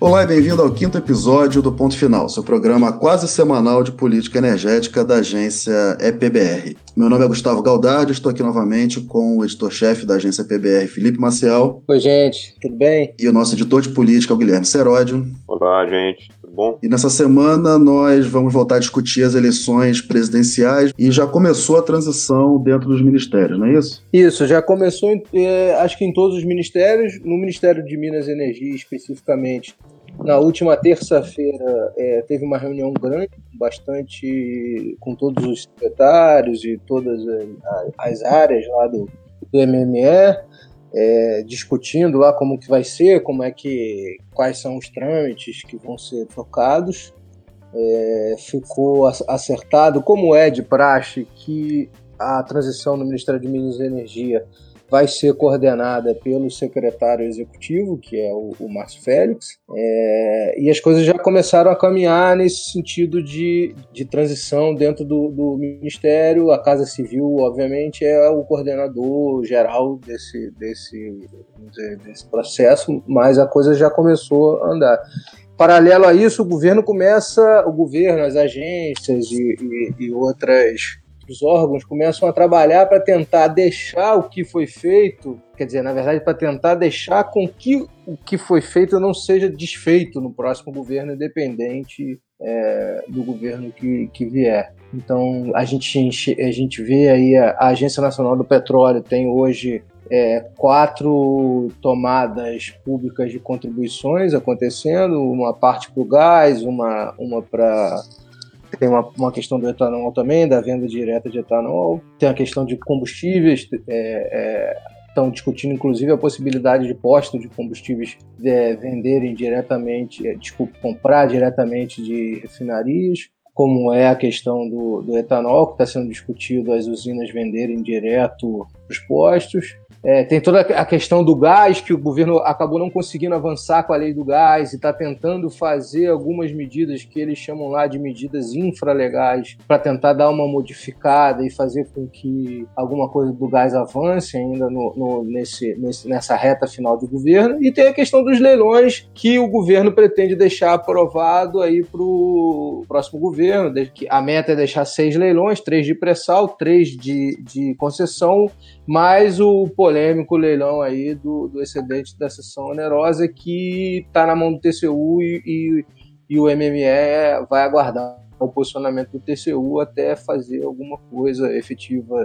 Olá e bem-vindo ao quinto episódio do Ponto Final, seu programa quase semanal de política energética da agência EPBR. Meu nome é Gustavo Galdardi, estou aqui novamente com o editor-chefe da agência EPBR, Felipe Maciel. Oi, gente, tudo bem? E o nosso editor de política, o Guilherme Seródio. Olá, gente. Bom? E nessa semana nós vamos voltar a discutir as eleições presidenciais e já começou a transição dentro dos ministérios, não é isso? Isso, já começou, é, acho que em todos os ministérios, no Ministério de Minas e Energia especificamente, na última terça-feira é, teve uma reunião grande, bastante com todos os secretários e todas as, áreas lá do, do MME, é, discutindo lá como que vai ser, como é que quais são os trâmites que vão ser trocados. É, ficou acertado, como é de praxe, que a transição no Ministério de Minas e Energia vai ser coordenada pelo secretário executivo, que é o, o Márcio Félix, é, e as coisas já começaram a caminhar nesse sentido de, de transição dentro do, do Ministério. A Casa Civil, obviamente, é o coordenador geral desse, desse, desse processo, mas a coisa já começou a andar paralelo a isso, o governo começa, o governo, as agências e, e, e outras os órgãos começam a trabalhar para tentar deixar o que foi feito, quer dizer, na verdade, para tentar deixar com que o que foi feito não seja desfeito no próximo governo, independente é, do governo que, que vier. Então, a gente, a gente vê aí a, a Agência Nacional do Petróleo tem hoje é, quatro tomadas públicas de contribuições acontecendo, uma parte para o gás, uma, uma para tem uma, uma questão do etanol também, da venda direta de etanol. Tem a questão de combustíveis. É, é, estão discutindo, inclusive, a possibilidade de postos de combustíveis é, venderem diretamente, é, desculpa, comprar diretamente de refinarias, como é a questão do, do etanol, que está sendo discutido, as usinas venderem direto os postos. É, tem toda a questão do gás, que o governo acabou não conseguindo avançar com a lei do gás e está tentando fazer algumas medidas que eles chamam lá de medidas infralegais para tentar dar uma modificada e fazer com que alguma coisa do gás avance ainda no, no, nesse, nesse, nessa reta final do governo. E tem a questão dos leilões que o governo pretende deixar aprovado aí para o próximo governo. A meta é deixar seis leilões, três de pré-sal, três de, de concessão mais o polêmico leilão aí do, do excedente da sessão onerosa que está na mão do TCU e, e, e, o MME vai aguardar o posicionamento do TCU até fazer alguma coisa efetiva,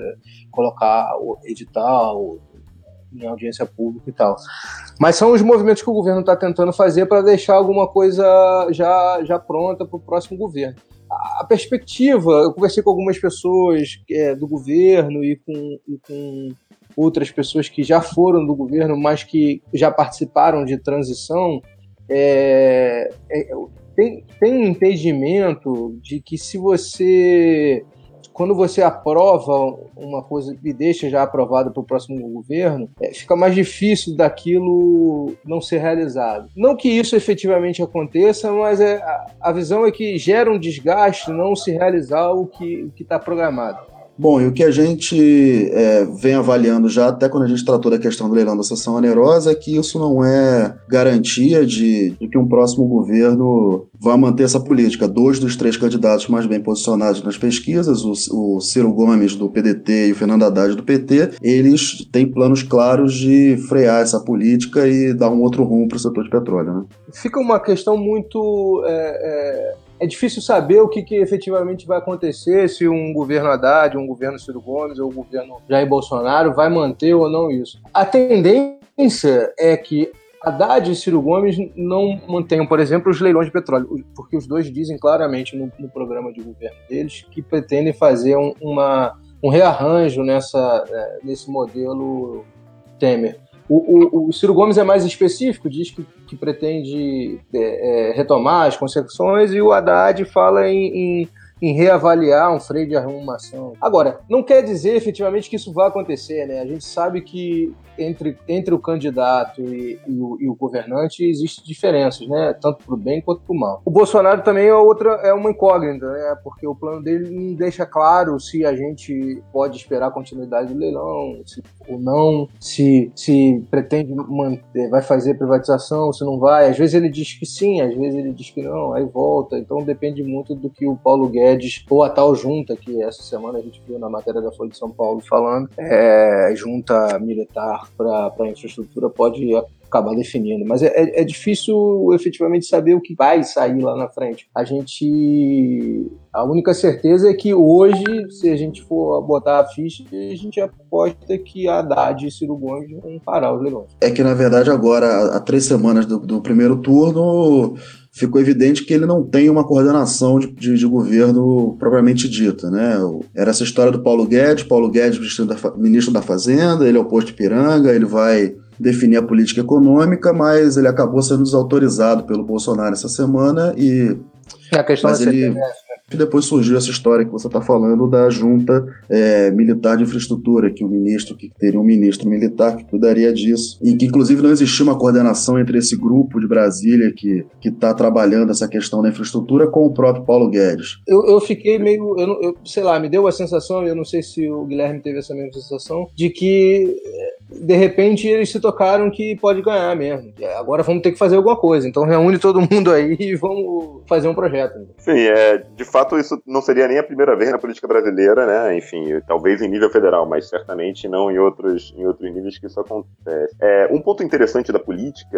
colocar o edital em audiência pública e tal. Mas são os movimentos que o governo está tentando fazer para deixar alguma coisa já, já pronta para o próximo governo a perspectiva, eu conversei com algumas pessoas é, do governo e com, e com outras pessoas que já foram do governo, mas que já participaram de transição, é, é, tem, tem um entendimento de que se você quando você aprova uma coisa e deixa já aprovada para o próximo governo, é, fica mais difícil daquilo não ser realizado. Não que isso efetivamente aconteça, mas é, a, a visão é que gera um desgaste não se realizar o que está programado. Bom, e o que a gente é, vem avaliando já, até quando a gente tratou da questão do leilão da sessão onerosa, é que isso não é garantia de, de, que um próximo governo vá manter essa política. Dois dos três candidatos mais bem posicionados nas pesquisas, o, o Ciro Gomes do PDT e o Fernando Haddad do PT, eles têm planos claros de frear essa política e dar um outro rumo para o setor de petróleo. Né? Fica uma questão muito. É, é é difícil saber o que, que, efetivamente vai acontecer se um governo Haddad, um governo Ciro Gomes ou um governo Jair Bolsonaro vai manter ou não isso. A tendência é que Haddad e Ciro Gomes não mantenham, por exemplo, os leilões de petróleo, porque os dois dizem claramente no, no programa de governo deles que pretendem fazer um, uma, um rearranjo nessa, é, nesse modelo Temer. O, o, o, Ciro Gomes é mais específico, diz que, que pretende é, é, retomar as concessões, e o Haddad fala em, em, em, reavaliar um freio de arrumação. Agora, não quer dizer efetivamente que isso vai acontecer, né? A gente sabe que entre, entre o candidato e, e, o, e o, governante existem diferenças, né? Tanto para o bem quanto para o mal. O Bolsonaro também é outra, é uma incógnita, né? Porque o plano dele não deixa claro se a gente pode esperar a continuidade do leilão, se ou não, se, se pretende manter, vai fazer privatização, se não vai. Às vezes ele diz que sim, às vezes ele diz que não, aí volta. Então depende muito do que o Paulo Guedes, ou a tal junta, que essa semana a gente viu na matéria da Folha de São Paulo falando, é, junta militar para infraestrutura pode acabar definindo. Mas é, é, é, difícil efetivamente saber o que vai sair lá na frente. A gente. A única certeza é que hoje, se a gente for botar a ficha, a gente aposta que a Haddad e Ciro Gomes vão parar os leilões. É que, na verdade, agora, há três semanas do, do primeiro turno ficou evidente que ele não tem uma coordenação de, de, de, governo propriamente dita. Né? Era essa história do Paulo Guedes, Paulo Guedes, ministro da, ministro da Fazenda, ele é o posto Piranga, ele vai definir a política econômica, mas ele acabou sendo desautorizado pelo Bolsonaro essa semana e. É a questão mas ele, e depois surgiu essa história que você está falando da junta é, militar de infraestrutura, que o ministro, que teria um ministro militar que cuidaria disso, e que inclusive não existia uma coordenação entre esse grupo de Brasília que está trabalhando essa questão da infraestrutura com o próprio Paulo Guedes. Eu, eu fiquei meio, eu, eu, sei lá, me deu a sensação, eu não sei se o Guilherme teve essa mesma sensação, de que de repente eles se tocaram que pode ganhar mesmo. Agora vamos ter que fazer alguma coisa. Então reúne todo mundo aí e vamos fazer um projeto. Sim, é, de fato isso não seria nem a primeira vez na política brasileira, né? Enfim, talvez em nível federal, mas certamente não em outros, em outros níveis que isso acontece. É, um ponto interessante da política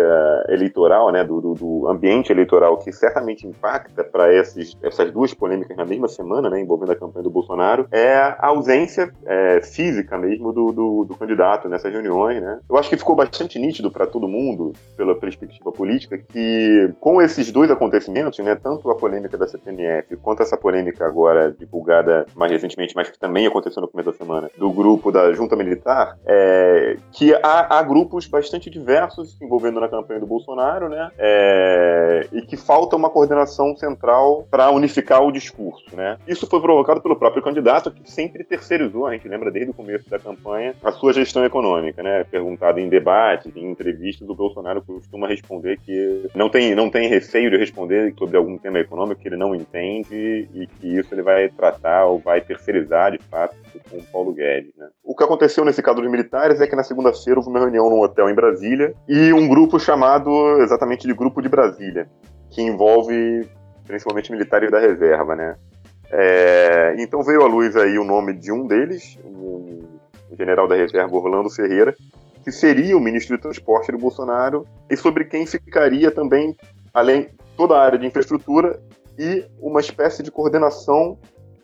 eleitoral, né, do, do, do ambiente eleitoral que certamente impacta para essas duas polêmicas na mesma semana, né, envolvendo a campanha do Bolsonaro, é a ausência é, física mesmo do, do, do candidato nessas reuniões, né? Eu acho que ficou bastante nítido para todo mundo, pela perspectiva política, que com esses dois acontecimentos, né, tanto a polêmica da CPMF quanto essa polêmica agora divulgada mais recentemente, mas que também aconteceu no começo da semana, do grupo da Junta Militar, é, que há, há grupos bastante diversos se envolvendo na campanha do Bolsonaro, né? É, e que falta uma coordenação central para unificar o discurso, né? Isso foi provocado pelo próprio candidato, que sempre terceirizou, a gente lembra desde o começo da campanha, a sua gestão econômica né? Perguntado em debates, em entrevistas, o Bolsonaro costuma responder que não tem, não tem receio de responder sobre algum tema econômico que ele não entende e que isso ele vai tratar ou vai terceirizar de fato com o Paulo Guedes, né? O que aconteceu nesse caso dos militares é que na segunda-feira houve uma reunião num hotel em Brasília e um grupo chamado exatamente de Grupo de Brasília, que envolve principalmente militares da reserva, né? É, então veio à luz aí o nome de um deles, general da reserva Orlando Ferreira, que seria o ministro de transporte do Bolsonaro e sobre quem ficaria também, além toda a área de infraestrutura e uma espécie de coordenação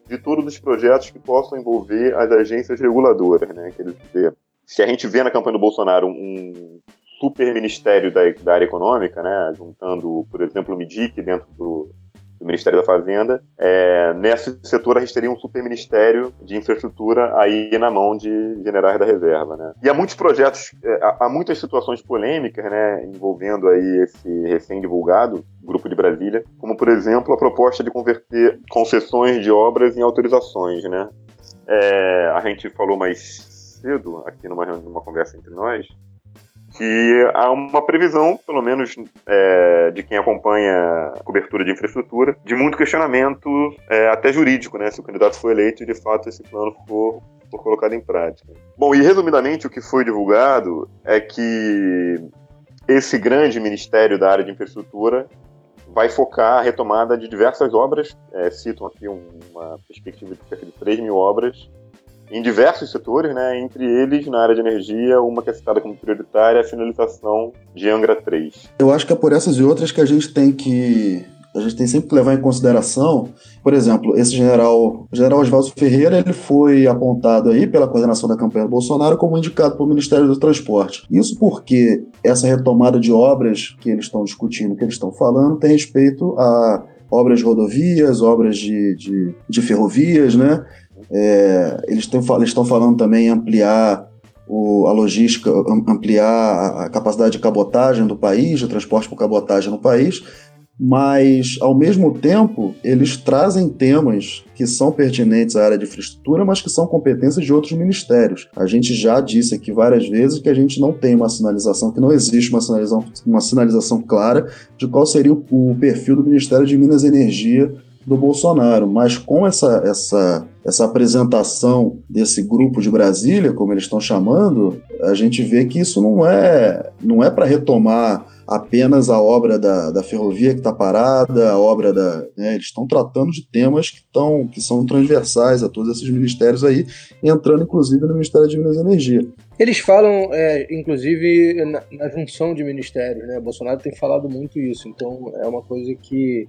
de todos os projetos que possam envolver as agências reguladoras, né? Quer dizer, se a gente vê na campanha do Bolsonaro um super ministério da, da área econômica, né, juntando, por exemplo, o MIDIC dentro do, do Ministério da Fazenda. É, nesse setor, a gente teria um super-ministério de infraestrutura aí na mão de generais da reserva. Né? E há muitos projetos, é, há muitas situações polêmicas né, envolvendo aí esse recém-divulgado Grupo de Brasília, como, por exemplo, a proposta de converter concessões de obras em autorizações. Né? É, a gente falou mais cedo, aqui numa, numa conversa entre nós, que há uma previsão, pelo menos é, de quem acompanha cobertura de infraestrutura, de muito questionamento, é, até jurídico, né? Se o candidato for eleito e de fato esse plano for, for colocado em prática. Bom, e resumidamente o que foi divulgado é que esse grande ministério da área de infraestrutura vai focar a retomada de diversas obras, é, citam aqui uma perspectiva de cerca de 3 mil obras, em diversos setores, né, entre eles, na área de energia, uma que é citada como prioritária, a finalização de Angra 3. Eu acho que é por essas e outras que a gente tem que a gente tem sempre que levar em consideração, por exemplo, esse general, general Oswaldo Ferreira, ele foi apontado aí pela coordenação da campanha do Bolsonaro como indicado pelo Ministério do Transporte. Isso porque essa retomada de obras que eles estão discutindo, que eles estão falando, tem respeito a obras de rodovias, obras de, de, de ferrovias, né? É, eles estão falando também em ampliar o, a logística, ampliar a capacidade de cabotagem do país, de transporte por cabotagem no país, mas, ao mesmo tempo, eles trazem temas que são pertinentes à área de infraestrutura, mas que são competências de outros ministérios. A gente já disse aqui várias vezes que a gente não tem uma sinalização, que não existe uma sinalização, uma sinalização clara de qual seria o, o perfil do Ministério de Minas e Energia do Bolsonaro, mas com essa, essa, essa apresentação desse grupo de Brasília, como eles estão chamando, a gente vê que isso não é, não é para retomar apenas a obra da, da ferrovia que está parada, a obra da. Né, eles estão tratando de temas que, tão, que são transversais a todos esses ministérios aí, entrando inclusive no Ministério de Minas e Energia. Eles falam, é, inclusive, na, na, junção de ministérios, né? Bolsonaro tem falado muito isso, então é uma coisa que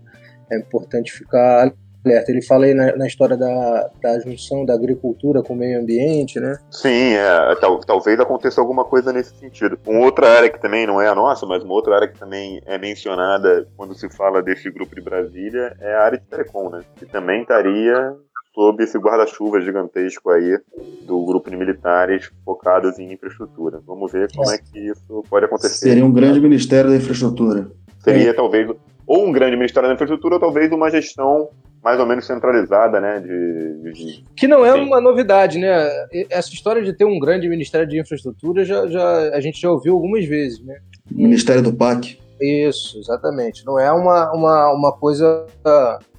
é importante ficar alerta. Ele fala aí na, na, história da, da junção da agricultura com o meio ambiente, né? Sim, é, tal, talvez aconteça alguma coisa nesse sentido. Uma outra área que também não é a nossa, mas uma outra área que também é mencionada quando se fala desse grupo de Brasília é a área de telecom, né? Que também estaria sob esse guarda-chuva gigantesco aí do grupo de militares focados em infraestrutura. Vamos ver como é, é que isso pode acontecer. Seria um grande Ministério da Infraestrutura. Seria é. talvez ou um grande Ministério da Infraestrutura ou talvez uma gestão mais ou menos centralizada, né? De, de... Que não é Sim. uma novidade, né? Essa história de ter um grande Ministério de Infraestrutura já, já, a gente já ouviu algumas vezes, né? Ministério do PAC. Isso, exatamente. Não é uma, uma, uma coisa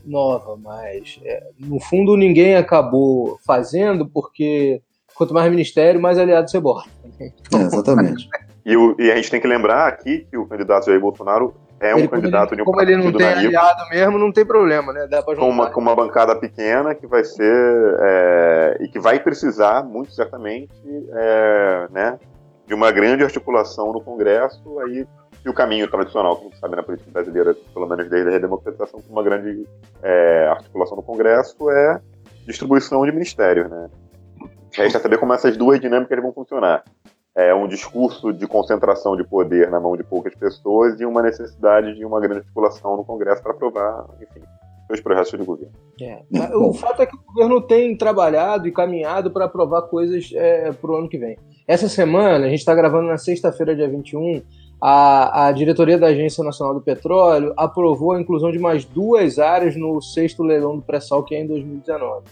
nova, mas é, no fundo ninguém acabou fazendo porque quanto mais ministério, mais aliado você bota. É, exatamente. e, o, e, a gente tem que lembrar aqui que o candidato Jair Bolsonaro é um ele, candidato ele, de um Como ele não tem aliado mesmo, não tem problema, né? Dá com, uma, com uma bancada pequena que vai ser. É, e que vai precisar, muito certamente, é, né, de uma grande articulação no Congresso. Aí e o caminho tradicional, gente sabe na política brasileira, pelo menos desde a redemocratização, com uma grande é, articulação no Congresso, é distribuição de ministérios, né? Resta saber como essas duas dinâmicas vão funcionar. É um discurso de concentração de poder na mão de poucas pessoas e uma necessidade de uma grande articulação no Congresso para aprovar, enfim, os projetos de governo. É. O fato é que o governo tem trabalhado e caminhado para aprovar coisas é, para o ano que vem. Essa semana, a gente está gravando na sexta-feira, dia 21, a, a diretoria da Agência Nacional do Petróleo aprovou a inclusão de mais duas áreas no sexto leilão do pré-sal, que é em 2019.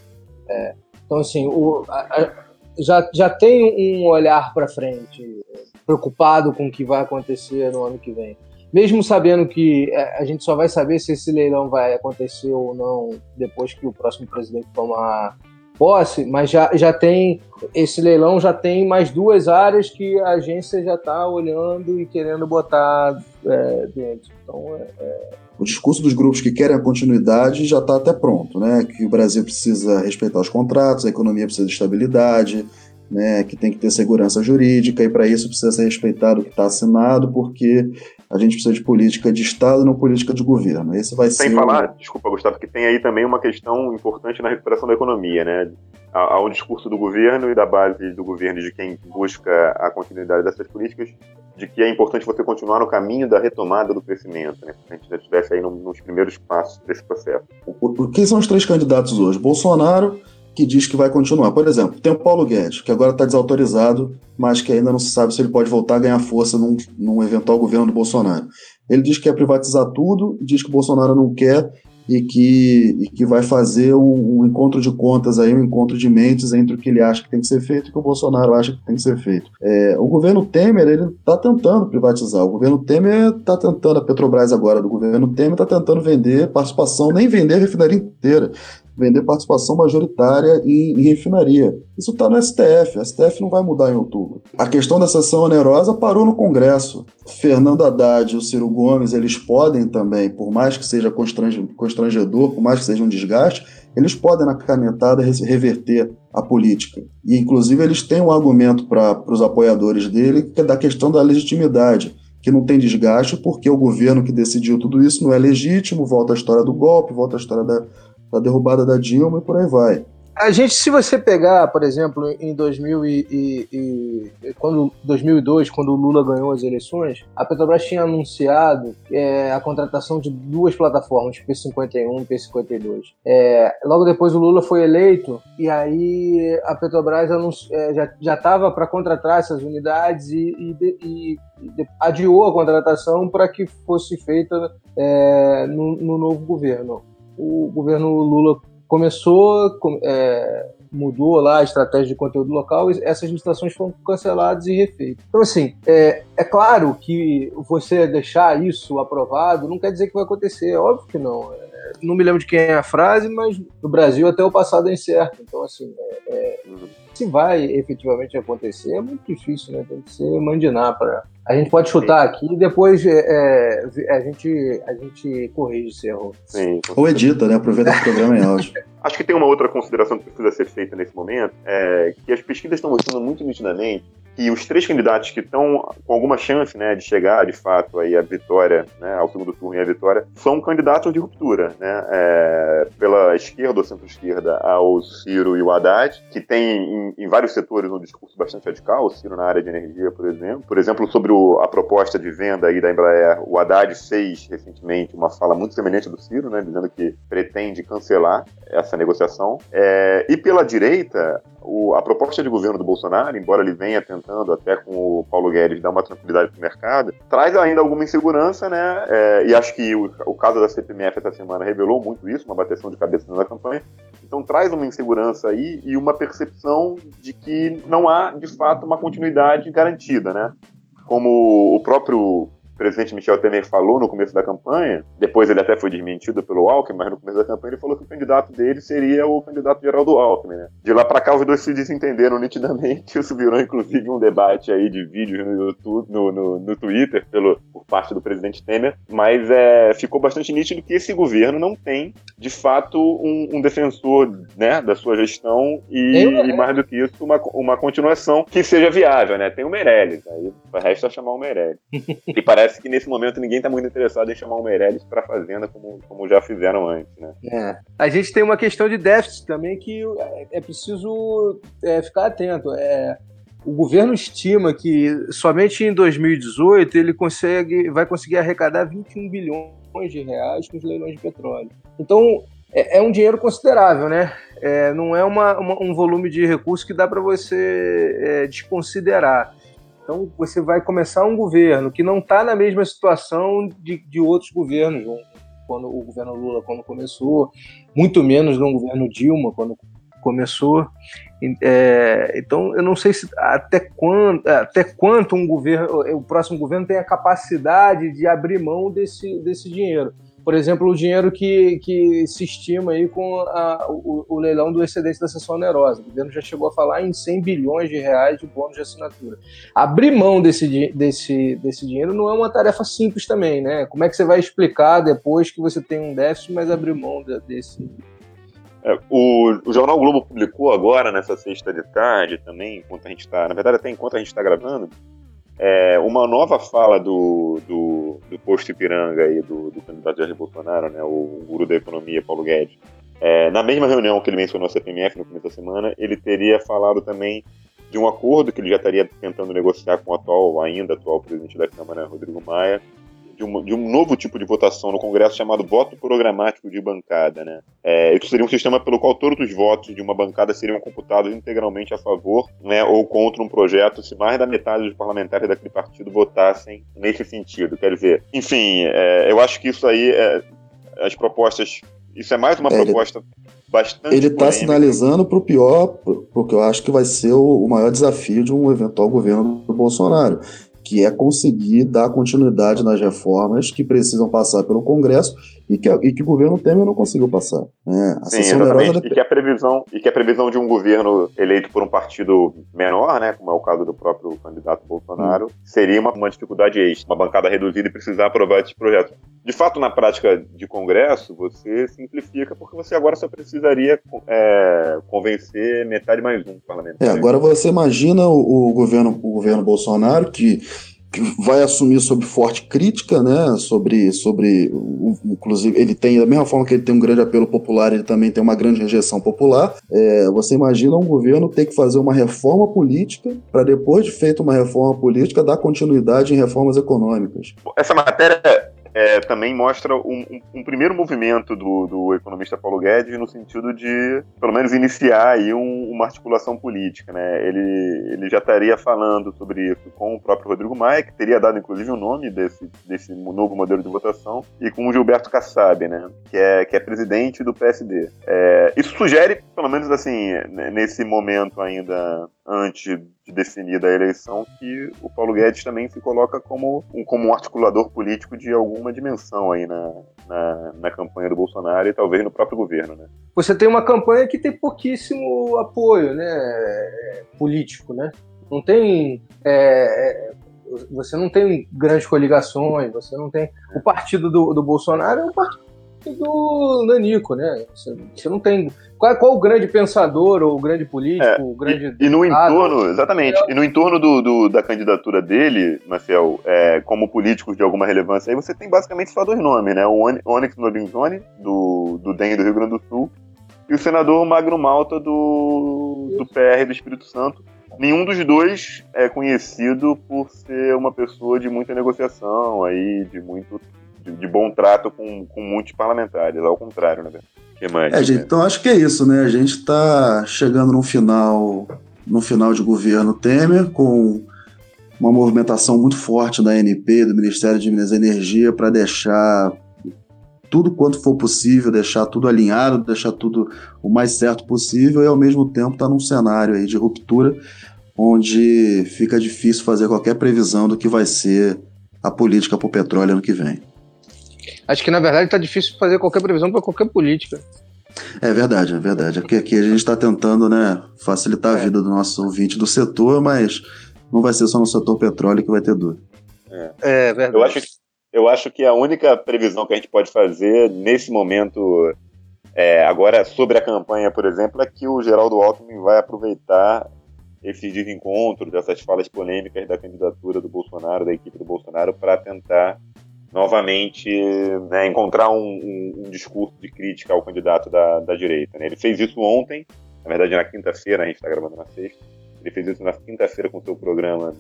É, então, assim, o, a, já, já tem um olhar para frente, preocupado com o que vai acontecer no ano que vem. Mesmo sabendo que é, a gente só vai saber se esse leilão vai acontecer ou não depois que o próximo presidente tomar posse, mas já, já tem esse leilão já tem mais duas áreas que a agência já está olhando e querendo botar é, dentro. Então, é, é... O discurso dos grupos que querem a continuidade já está até pronto, né? Que o Brasil precisa respeitar os contratos, a economia precisa de estabilidade, né? Que tem que ter segurança jurídica e para isso precisa ser respeitado o que está assinado, porque a gente precisa de política de Estado, não política de governo. Esse vai Sem ser. falar, desculpa, Gustavo, que tem aí também uma questão importante na recuperação da economia, né? Há um discurso do governo e da base do governo de quem busca a continuidade dessas políticas, de que é importante você continuar no caminho da retomada do crescimento, né? Se a gente já estivesse aí nos primeiros passos desse processo. Quem são os três candidatos hoje? Bolsonaro, que diz que vai continuar. Por exemplo, tem o Paulo Guedes, que agora está desautorizado, mas que ainda não se sabe se ele pode voltar a ganhar força num, num eventual governo do Bolsonaro. Ele diz que quer privatizar tudo, diz que o Bolsonaro não quer e que, e que vai fazer um, um, encontro de contas aí, um encontro de mentes entre o que ele acha que tem que ser feito e o que o Bolsonaro acha que tem que ser feito. É, o governo Temer, ele está tentando privatizar. O governo Temer está tentando, a Petrobras agora do governo Temer está tentando vender participação, nem vender a refinaria inteira vender participação majoritária em, em refinaria. Isso está no STF, o STF não vai mudar em outubro. A questão da sessão onerosa parou no Congresso. Fernando Haddad e o Ciro Gomes, eles podem também, por mais que seja constrangedor, por mais que seja um desgaste, eles podem na canetada reverter a política. E, inclusive, eles têm um argumento para os apoiadores dele, que é da questão da legitimidade que não tem desgaste, porque o governo que decidiu tudo isso não é legítimo, volta a história do golpe, volta a história da, da derrubada da Dilma e por aí vai. A gente, se você pegar, por exemplo, em 2000 e, e, e, quando 2002, quando o Lula ganhou as eleições, a Petrobras tinha anunciado é, a contratação de duas plataformas, P51 e P52. É, logo depois o Lula foi eleito e aí a Petrobras é, já estava para contratar essas unidades e, e, adiou a contratação para que fosse feita é, no, no novo governo o governo Lula começou, é, mudou lá a estratégia de conteúdo local e essas licitações foram canceladas e refeitas. Então, assim, é, é claro que você deixar isso aprovado não quer dizer que vai acontecer, é óbvio que não. É, não me lembro de quem é a frase, mas no Brasil até o passado é incerto. Então, assim, é, é, se vai efetivamente acontecer é muito difícil, né? Tem que ser mandinar para. A gente pode chutar aqui e depois é, é, a, gente, a gente corrige esse erro. Sim, Ou edita, né? Aproveita o programa em áudio. Acho que tem uma outra consideração que precisa ser feita nesse momento, é que as pesquisas estão mostrando muito nitidamente que os três candidatos que estão com alguma chance né, de chegar, de fato, aí a vitória, né, ao segundo turno e a vitória, são candidatos de ruptura, né, é, pela esquerda ou centro-esquerda, ao Ciro e o Haddad, que tem em, em, vários setores um discurso bastante radical, o Ciro na área de energia, por exemplo. Por exemplo, sobre o, a proposta de venda aí da Embraer, o Haddad fez recentemente uma fala muito semelhante do Ciro, né, dizendo que pretende cancelar essa negociação. É, e pela direita, o, a proposta de governo do Bolsonaro, embora ele venha tentando até com o Paulo Guedes dar uma tranquilidade para o mercado, traz ainda alguma insegurança, né? É, e acho que o, o, caso da CPMF essa semana revelou muito isso, uma bateção de cabeça na campanha. Então traz uma insegurança aí e uma percepção de que não há, de fato, uma continuidade garantida, né? Como o próprio presidente Michel Temer falou no começo da campanha, depois ele até foi desmentido pelo Alckmin, mas no começo da campanha ele falou que o candidato dele seria o candidato Geraldo Alckmin, né? De lá para cá os dois se desentenderam nitidamente, isso virou inclusive um debate aí de vídeos no YouTube, no, no, no Twitter, pelo, parte do presidente Temer, mas é, ficou bastante nítido que esse governo não tem, de fato, um, um defensor né, da sua gestão e, e, mais do que isso, uma, uma continuação que seja viável, né? Tem o Meirelles, aí resta chamar o Meirelles. e parece parece que nesse momento ninguém está muito interessado em chamar o Meirelles para a Fazenda como, como já fizeram antes, né? É. A gente tem uma questão de déficit também que é, é preciso é, ficar atento. É, o governo estima que somente em 2018 ele consegue, vai conseguir arrecadar 21 bilhões de reais com os leilões de petróleo. Então, é, é um dinheiro considerável, né? É, não é uma, uma, um volume de recursos que dá para você é, desconsiderar. Então você vai começar um governo que não está na mesma situação de, de outros governos, quando o governo Lula quando começou, muito menos no governo Dilma quando começou. É, então eu não sei se até quando, até quanto um governo, o próximo governo tem a capacidade de abrir mão desse, desse dinheiro por exemplo, o dinheiro que, que se estima aí com a, o, o, leilão do excedente da sessão onerosa. O governo já chegou a falar em 100 bilhões de reais de bônus de assinatura. Abrir mão desse, desse, desse dinheiro não é uma tarefa simples também, né? Como é que você vai explicar depois que você tem um déficit, mas abrir mão desse... É, o, o, Jornal Globo publicou agora, nessa sexta de tarde também, enquanto a gente está, na verdade até enquanto a gente está gravando, é, uma nova fala do, do, do posto Ipiranga e do, do candidato Jair Bolsonaro, né, o guru da economia, Paulo Guedes. É, na mesma reunião que ele mencionou a CPMF no começo da semana, ele teria falado também de um acordo que ele já estaria tentando negociar com o atual, ainda atual presidente da Câmara, Rodrigo Maia, de um, de um novo tipo de votação no Congresso chamado voto programático de bancada. Né? É, isso seria um sistema pelo qual todos os votos de uma bancada seriam computados integralmente a favor né, ou contra um projeto se mais da metade dos parlamentares daquele partido votassem nesse sentido. Quer dizer, enfim, é, eu acho que isso aí, é, as propostas, isso é mais uma é, proposta. Bastante ele está sinalizando para o pior, porque eu acho que vai ser o, o maior desafio de um eventual governo do Bolsonaro, que é conseguir dar continuidade nas reformas que precisam passar pelo Congresso e que, e que o governo Temer não conseguiu passar. Né? A Sim, exatamente. E que a previsão e que a previsão de um governo eleito por um partido menor, né, como é o caso do próprio candidato Bolsonaro, hum. seria uma, uma dificuldade extra, uma bancada reduzida e precisar aprovar esses projetos. De fato, na prática de Congresso, você simplifica porque você agora só precisaria é, convencer metade mais um parlamentar. É, agora você imagina o, o governo, o governo Bolsonaro que vai assumir sob forte crítica, né, sobre, sobre, inclusive, ele tem, da mesma forma que ele tem um grande apelo popular, ele também tem uma grande rejeição popular, é, você imagina um governo ter que fazer uma reforma política para depois de feita uma reforma política, dar continuidade em reformas econômicas. Essa matéria é, também mostra um, um, um, primeiro movimento do, do economista Paulo Guedes no sentido de, pelo menos, iniciar aí um, uma articulação política. Né? Ele, ele já estaria falando sobre isso com o próprio Rodrigo Maia, que teria dado, inclusive, o nome desse, desse novo modelo de votação, e com o Gilberto Kassab, né? que, é, que é presidente do PSD. É, isso sugere, pelo menos assim, nesse momento ainda antes de definida a eleição, que o Paulo Guedes também se coloca como um, como um articulador político de alguma dimensão aí na, na, na, campanha do Bolsonaro e talvez no próprio governo, né? Você tem uma campanha que tem pouquíssimo apoio, né, político, né? Não tem é, é você não tem grandes coligações, você não tem. O partido do, do Bolsonaro é um partido do Nanico, né? Você, não tem. Qual, qual o grande pensador ou o grande político? É, o grande e, e, no entorno, exatamente, é. e no entorno do, do, da candidatura dele, Marcel, é, como políticos de alguma relevância, aí você tem basicamente só dois nomes, né? O Onyx Lorenzoni, do, do DEM do Rio Grande do Sul, e o senador Magno Malta do, do PR do Espírito Santo, nenhum dos dois é conhecido por ser uma pessoa de muita negociação aí, de muito de, de bom trato com, com muitos parlamentares, ao contrário, né? Que mais? É, gente, então acho que é isso, né? A gente está chegando no final, no final de governo Temer, com uma movimentação muito forte da ANP, do Ministério de Minas e Energia, para deixar tudo quanto for possível, deixar tudo alinhado, deixar tudo o mais certo possível e ao mesmo tempo estar tá num cenário aí de ruptura onde fica difícil fazer qualquer previsão do que vai ser a política para o petróleo ano que vem. Acho que na verdade está difícil fazer qualquer previsão para qualquer política. É verdade, é verdade. Aqui, aqui a gente está tentando né, facilitar a é. vida do nosso ouvinte do setor, mas não vai ser só no setor petróleo que vai ter dúvida. É, é verdade. Eu acho que eu acho que a única previsão que a gente pode fazer nesse momento, é, agora sobre a campanha, por exemplo, é que o Geraldo Alckmin vai aproveitar esse desencontro, dessas falas polêmicas da candidatura do Bolsonaro, da equipe do Bolsonaro, para tentar novamente né, encontrar um, um, um, discurso de crítica ao candidato da, da direita. Né? Ele fez isso ontem, na verdade na quinta-feira, a gente está gravando na sexta, ele fez isso na quinta-feira com o seu programa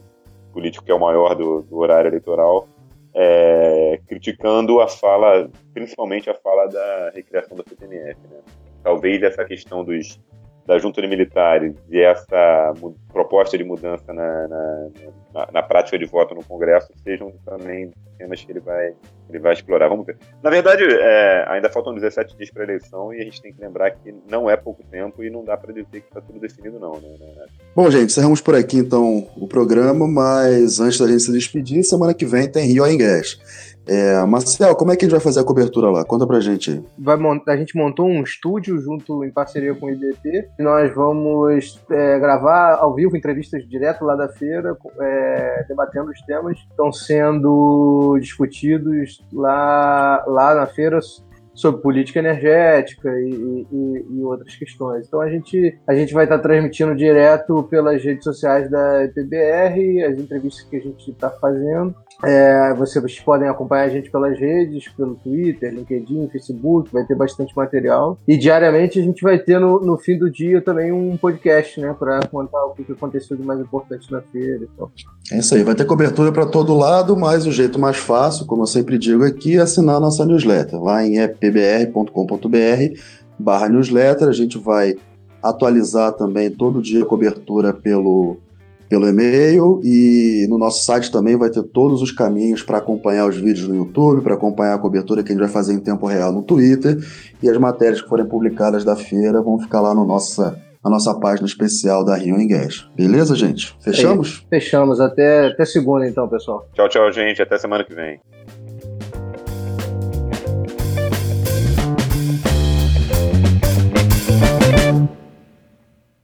político, que é o maior do, do horário eleitoral, é, criticando a fala, principalmente a fala da recriação da CPMF. Né? Talvez essa questão dos, da junta de militares e essa proposta de mudança na, na, na, na, prática de voto no Congresso sejam também temas que ele vai, ele vai explorar. Vamos ver. Na verdade, é, ainda faltam 17 dias para a eleição e a gente tem que lembrar que não é pouco tempo e não dá para dizer que está tudo definido, não. Né? Bom, gente, encerramos por aqui então o programa, mas antes da gente se despedir, semana que vem tem Rio em Gás. É, Marcel, como é que a gente vai fazer a cobertura lá? Conta pra gente aí. Vai a gente montou um estúdio junto em parceria com o IDT. Nós vamos é, gravar ao vivo entrevistas direto lá da feira, é, debatendo os temas que estão sendo discutidos lá, lá na feira sobre política energética e, e, e, outras questões. Então a gente, a gente vai estar transmitindo direto pelas redes sociais da EPBR, as entrevistas que a gente está fazendo. É, vocês podem acompanhar a gente pelas redes, pelo Twitter, LinkedIn, Facebook, vai ter bastante material. E diariamente a gente vai ter no, no fim do dia também um podcast, né, para contar o que aconteceu de mais importante na feira. Então. É isso aí, vai ter cobertura para todo lado, mas o jeito mais fácil, como eu sempre digo aqui, é assinar a nossa newsletter lá em epbr.com.br barra newsletter. A gente vai atualizar também todo dia a cobertura pelo pelo e-mail e no nosso site também vai ter todos os caminhos para acompanhar os vídeos no YouTube, para acompanhar a cobertura que a gente vai fazer em tempo real no Twitter e as matérias que forem publicadas da feira vão ficar lá no nossa, na nossa página especial da Rio em Gas. Beleza, gente? Fechamos? fechamos. Até, até segunda então, pessoal. Tchau, tchau, gente. Até semana que vem.